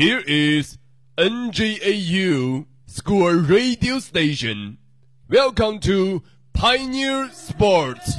Here is NJAU School Radio Station. Welcome to Pioneer Sports.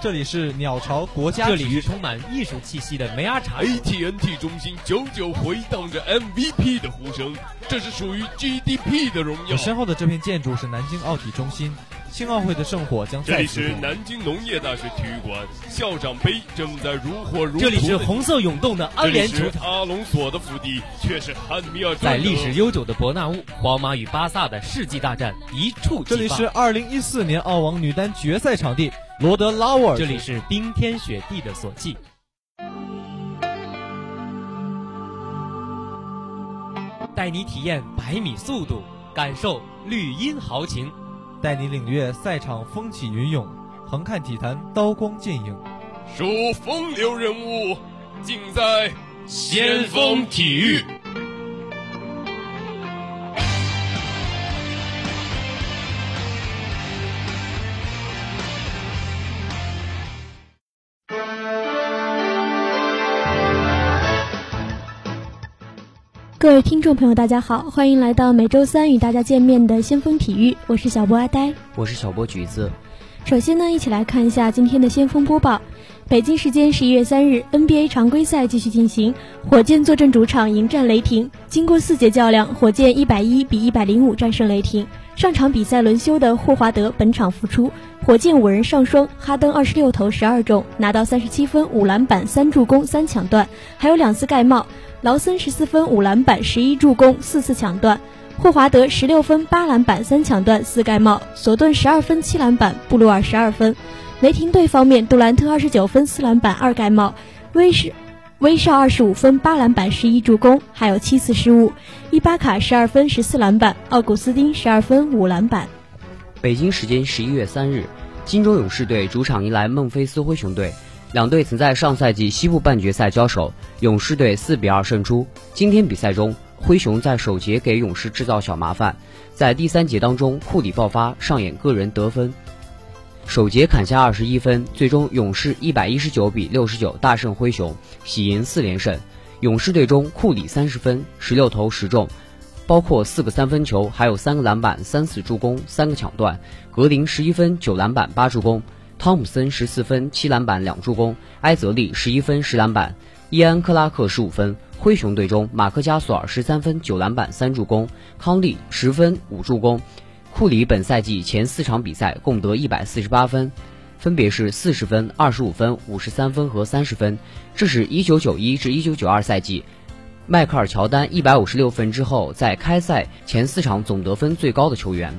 这里是鸟巢国家这里是充满艺术气息的梅阿查 AT&T 中心久久回荡着 MVP 的呼声，这是属于 GDP 的荣耀我。身后的这片建筑是南京奥体中心，青奥会的圣火将这里是再次点燃南京农业大学体育馆，校长杯正在如火如荼。这里是红色涌动的这里是安联球场，阿隆索的腹地，却是汉密尔顿在历史悠久的伯纳乌，皇马与巴萨的世纪大战一触即发。这里是二零一四年澳网女单决赛场地罗德拉沃尔。这里是冰天雪地的索契。带你体验百米速度，感受绿茵豪情。带你领略赛场风起云涌，横看体坛刀光剑影。数风流人物，尽在先锋体育。各位听众朋友，大家好，欢迎来到每周三与大家见面的先锋体育，我是小波阿呆。我是小波橘子。首先呢，一起来看一下今天的先锋播报。北京时间十一月三日，NBA 常规赛继续进行，火箭坐镇主场迎战雷霆。经过四节较量，火箭一百一比一百零五战胜雷霆。上场比赛轮休的霍华德本场复出，火箭五人上双，哈登二十六投十二中，拿到三十七分、五篮板、三助攻、三抢断，还有两次盖帽。劳森十四分、五篮板、十一助攻、四次抢断。霍华德十六分、八篮板、三抢断、四盖帽；索顿十二分、七篮板；布鲁尔十二分。雷霆队方面，杜兰特二十九分、四篮板、二盖帽；威士威少二十五分、八篮板、十一助攻，还有七次失误。伊巴卡十二分、十四篮板；奥古斯丁十二分、五篮板。北京时间十一月三日，金州勇士队主场迎来孟菲斯灰熊队。两队曾在上赛季西部半决赛交手，勇士队四比二胜出。今天比赛中，灰熊在首节给勇士制造小麻烦，在第三节当中，库里爆发上演个人得分，首节砍下二十一分，最终勇士一百一十九比六十九大胜灰熊，喜迎四连胜。勇士队中，库里三十分，十六投十中，包括四个三分球，还有三个篮板、三次助攻、三个抢断。格林十一分、九篮板、八助攻。汤姆森十四分、七篮板、两助攻；埃泽利十一分、十篮板；伊安克拉克十五分。灰熊队中，马克加索尔十三分、九篮板、三助攻；康利十分、五助攻。库里本赛季前四场比赛共得一百四十八分，分别是四十分、二十五分、五十三分和三十分。这是一九九一至一九九二赛季迈克尔乔丹一百五十六分之后，在开赛前四场总得分最高的球员。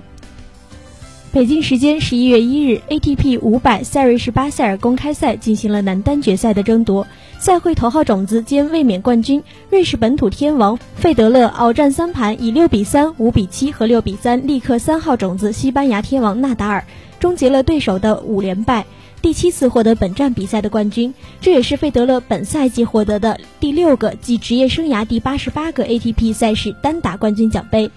北京时间十一月一日，ATP 五百塞瑞士巴塞尔公开赛进行了男单决赛的争夺。赛会头号种子兼卫冕冠军瑞士本土天王费德勒鏖战三盘，以六比三、五比七和六比三力克三号种子西班牙天王纳达尔，终结了对手的五连败，第七次获得本站比赛的冠军。这也是费德勒本赛季获得的第六个及职业生涯第八十八个 ATP 赛事单打冠军奖杯。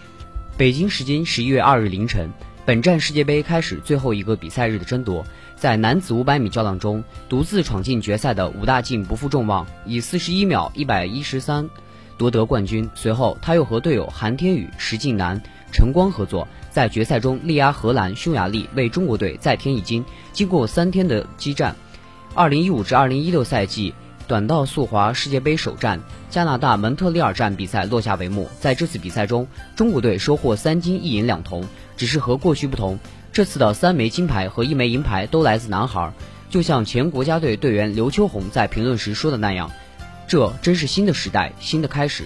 北京时间十一月二日凌晨。本站世界杯开始最后一个比赛日的争夺，在男子500米较量中，独自闯进决赛的武大靖不负众望，以41秒113夺得冠军。随后，他又和队友韩天宇、石敬南、陈光合作，在决赛中力压荷兰、匈牙利，为中国队再添一金。经过三天的激战，2015至2016赛季短道速滑世界杯首战加拿大蒙特利尔站比赛落下帷幕。在这次比赛中，中国队收获三金一银两铜。只是和过去不同，这次的三枚金牌和一枚银牌都来自男孩，就像前国家队队员刘秋红在评论时说的那样，这真是新的时代，新的开始。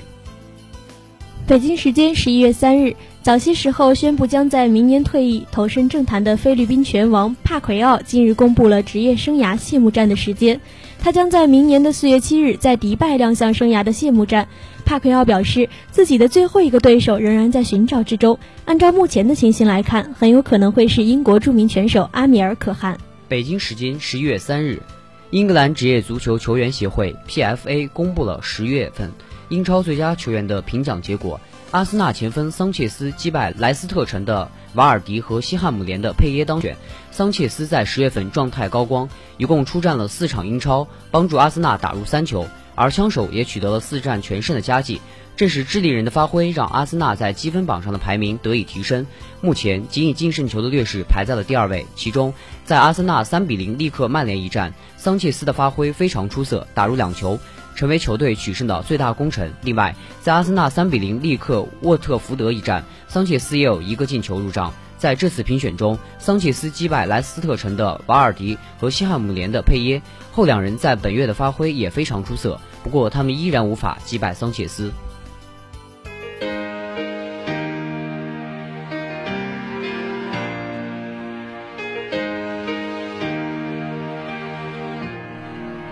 北京时间十一月三日，早些时候宣布将在明年退役投身政坛的菲律宾拳王帕奎奥近日公布了职业生涯谢幕战的时间，他将在明年的四月七日在迪拜亮相生涯的谢幕战。帕奎奥表示，自己的最后一个对手仍然在寻找之中。按照目前的情形来看，很有可能会是英国著名拳手阿米尔可汗。北京时间十一月三日，英格兰职业足球球员协会 （PFA） 公布了十月份英超最佳球员的评奖结果。阿森纳前锋桑切斯击败莱斯特城的瓦尔迪和西汉姆联的佩耶当选。桑切斯在十月份状态高光，一共出战了四场英超，帮助阿森纳打入三球，而枪手也取得了四战全胜的佳绩。正是智利人的发挥，让阿森纳在积分榜上的排名得以提升，目前仅以净胜球的劣势排在了第二位。其中，在阿森纳三比零力克曼联一战，桑切斯的发挥非常出色，打入两球。成为球队取胜的最大功臣。另外，在阿森纳三比零力克沃特福德一战，桑切斯也有一个进球入账。在这次评选中，桑切斯击败莱斯特城的瓦尔迪和西汉姆联的佩耶，后两人在本月的发挥也非常出色。不过，他们依然无法击败桑切斯。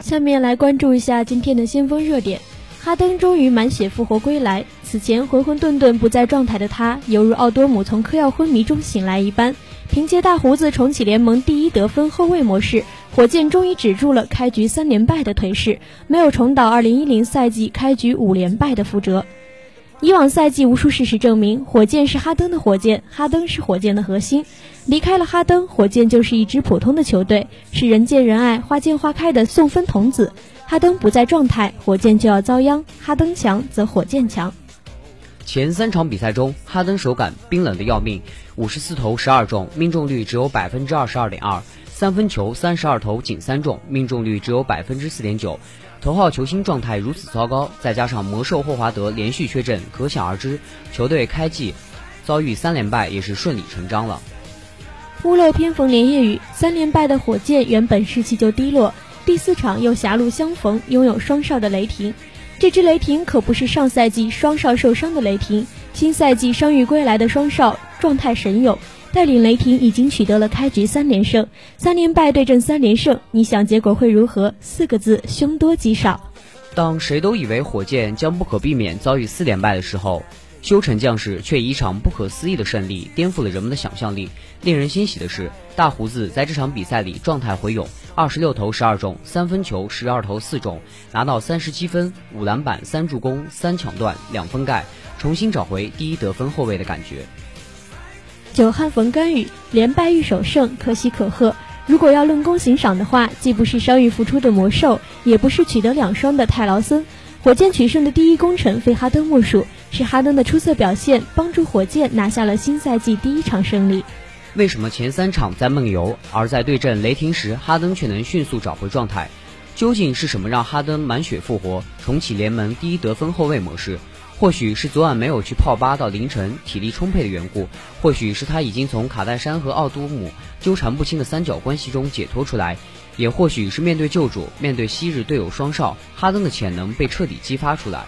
下面来关注一下今天的先锋热点。哈登终于满血复活归来，此前浑浑沌沌不在状态的他，犹如奥多姆从嗑药昏迷中醒来一般，凭借大胡子重启联盟第一得分后卫模式，火箭终于止住了开局三连败的颓势，没有重蹈2010赛季开局五连败的覆辙。以往赛季无数事实证明，火箭是哈登的火箭，哈登是火箭的核心。离开了哈登，火箭就是一支普通的球队，是人见人爱、花见花开的送分童子。哈登不在状态，火箭就要遭殃；哈登强，则火箭强。前三场比赛中，哈登手感冰冷的要命，五十四投十二中，命中率只有百分之二十二点二，三分球三十二投仅三中，命中率只有百分之四点九。头号球星状态如此糟糕，再加上魔兽霍华德连续缺阵，可想而知，球队开季遭遇三连败也是顺理成章了。屋漏偏逢连夜雨，三连败的火箭原本士气就低落，第四场又狭路相逢，拥有双少的雷霆。这支雷霆可不是上赛季双少受伤的雷霆，新赛季伤愈归来的双少状态神勇。带领雷霆已经取得了开局三连胜，三连败对阵三连胜，你想结果会如何？四个字：凶多吉少。当谁都以为火箭将不可避免遭遇四连败的时候，修成将士却以一场不可思议的胜利颠覆了人们的想象力。令人欣喜的是，大胡子在这场比赛里状态回勇，二十六投十二中，三分球十二投四中，拿到三十七分、五篮板、三助攻、三抢断、两封盖，重新找回第一得分后卫的感觉。久旱逢甘雨，连败欲首胜，可喜可贺。如果要论功行赏的话，既不是伤愈复出的魔兽，也不是取得两双的泰劳森。火箭取胜的第一功臣非哈登莫属，是哈登的出色表现帮助火箭拿下了新赛季第一场胜利。为什么前三场在梦游，而在对阵雷霆时，哈登却能迅速找回状态？究竟是什么让哈登满血复活，重启联盟第一得分后卫模式？或许是昨晚没有去泡吧到凌晨，体力充沛的缘故；或许是他已经从卡戴珊和奥多姆纠缠不清的三角关系中解脱出来；也或许是面对旧主，面对昔日队友双少，哈登的潜能被彻底激发出来。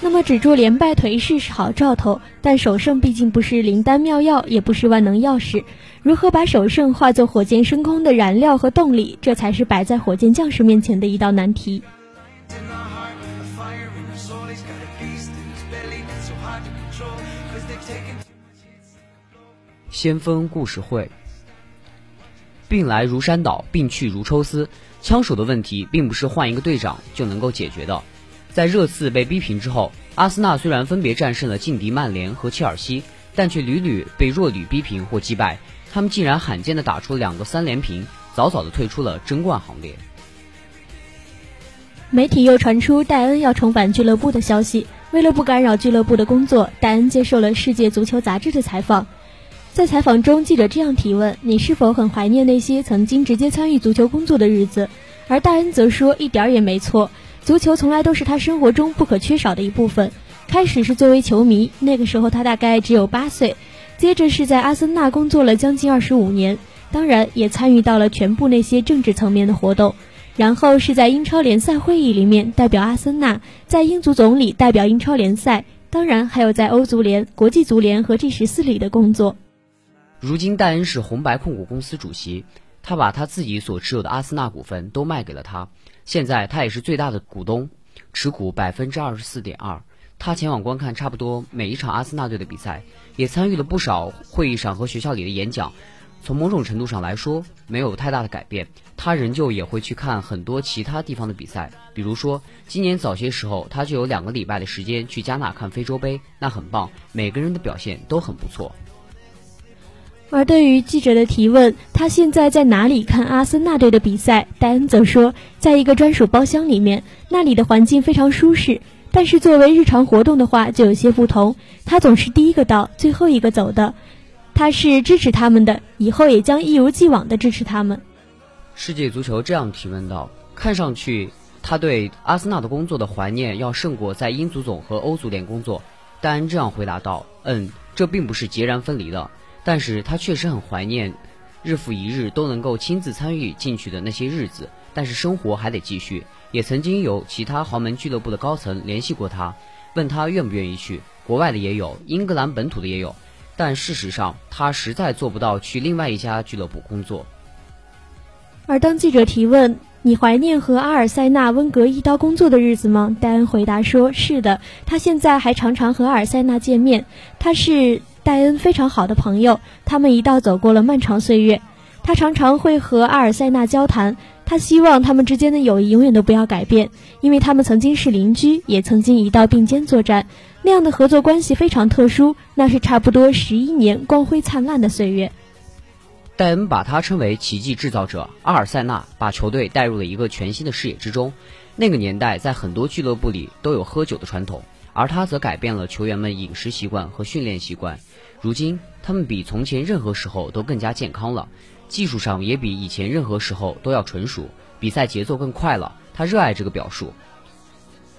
那么止住连败颓势是好兆头，但首胜毕竟不是灵丹妙药，也不是万能钥匙。如何把首胜化作火箭升空的燃料和动力，这才是摆在火箭将士面前的一道难题。先锋故事会，病来如山倒，病去如抽丝。枪手的问题并不是换一个队长就能够解决的。在热刺被逼平之后，阿森纳虽然分别战胜了劲敌曼联和切尔西，但却屡屡被弱旅逼平或击败。他们竟然罕见的打出两个三连平，早早的退出了争冠行列。媒体又传出戴恩要重返俱乐部的消息。为了不干扰俱乐部的工作，戴恩接受了《世界足球杂志》的采访。在采访中，记者这样提问：“你是否很怀念那些曾经直接参与足球工作的日子？”而戴恩则说：“一点儿也没错，足球从来都是他生活中不可缺少的一部分。开始是作为球迷，那个时候他大概只有八岁；接着是在阿森纳工作了将近二十五年，当然也参与到了全部那些政治层面的活动。然后是在英超联赛会议里面代表阿森纳，在英足总里代表英超联赛，当然还有在欧足联、国际足联和 G 十四里的工作。”如今戴恩是红白控股公司主席，他把他自己所持有的阿森纳股份都卖给了他，现在他也是最大的股东，持股百分之二十四点二。他前往观看差不多每一场阿森纳队的比赛，也参与了不少会议上和学校里的演讲。从某种程度上来说，没有太大的改变。他仍旧也会去看很多其他地方的比赛，比如说今年早些时候，他就有两个礼拜的时间去加纳看非洲杯，那很棒，每个人的表现都很不错。而对于记者的提问，他现在在哪里看阿森纳队的比赛？戴恩则说，在一个专属包厢里面，那里的环境非常舒适。但是作为日常活动的话，就有些不同。他总是第一个到，最后一个走的。他是支持他们的，以后也将一如既往的支持他们。世界足球这样提问道：“看上去他对阿森纳的工作的怀念要胜过在英足总和欧足联工作。”戴恩这样回答道：“嗯，这并不是截然分离的。”但是他确实很怀念日复一日都能够亲自参与进去的那些日子，但是生活还得继续。也曾经有其他豪门俱乐部的高层联系过他，问他愿不愿意去，国外的也有，英格兰本土的也有，但事实上他实在做不到去另外一家俱乐部工作。而当记者提问你怀念和阿尔塞纳、温格一刀工作的日子吗？戴恩回答说：“是的，他现在还常常和阿尔塞纳见面，他是。”戴恩非常好的朋友，他们一道走过了漫长岁月。他常常会和阿尔塞纳交谈，他希望他们之间的友谊永远都不要改变，因为他们曾经是邻居，也曾经一道并肩作战，那样的合作关系非常特殊。那是差不多十一年光辉灿烂的岁月。戴恩把他称为奇迹制造者，阿尔塞纳把球队带入了一个全新的视野之中。那个年代，在很多俱乐部里都有喝酒的传统。而他则改变了球员们饮食习惯和训练习惯，如今他们比从前任何时候都更加健康了，技术上也比以前任何时候都要纯熟，比赛节奏更快了。他热爱这个表述，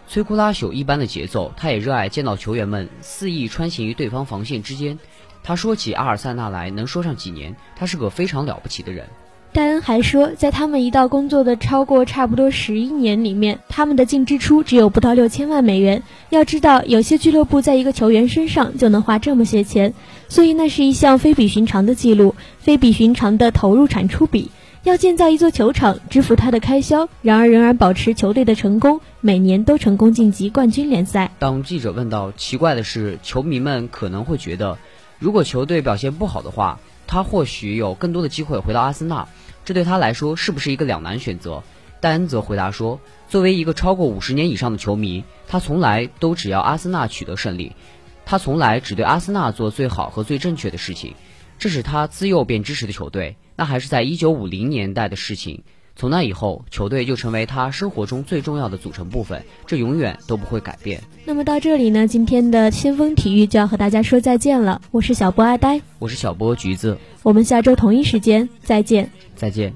摧枯拉朽一般的节奏，他也热爱见到球员们肆意穿行于对方防线之间。他说起阿尔萨纳来，能说上几年，他是个非常了不起的人。戴恩还说，在他们一道工作的超过差不多十一年里面，他们的净支出只有不到六千万美元。要知道，有些俱乐部在一个球员身上就能花这么些钱，所以那是一项非比寻常的记录，非比寻常的投入产出比。要建造一座球场，支付他的开销，然而仍然保持球队的成功，每年都成功晋级冠军联赛。当记者问到奇怪的是，球迷们可能会觉得，如果球队表现不好的话，他或许有更多的机会回到阿森纳。这对他来说是不是一个两难选择？戴恩则回答说：“作为一个超过五十年以上的球迷，他从来都只要阿森纳取得胜利，他从来只对阿森纳做最好和最正确的事情。这是他自幼便支持的球队，那还是在一九五零年代的事情。从那以后，球队就成为他生活中最重要的组成部分，这永远都不会改变。”那么到这里呢，今天的先锋体育就要和大家说再见了。我是小波阿呆，我是小波橘子，我们下周同一时间再见。再见。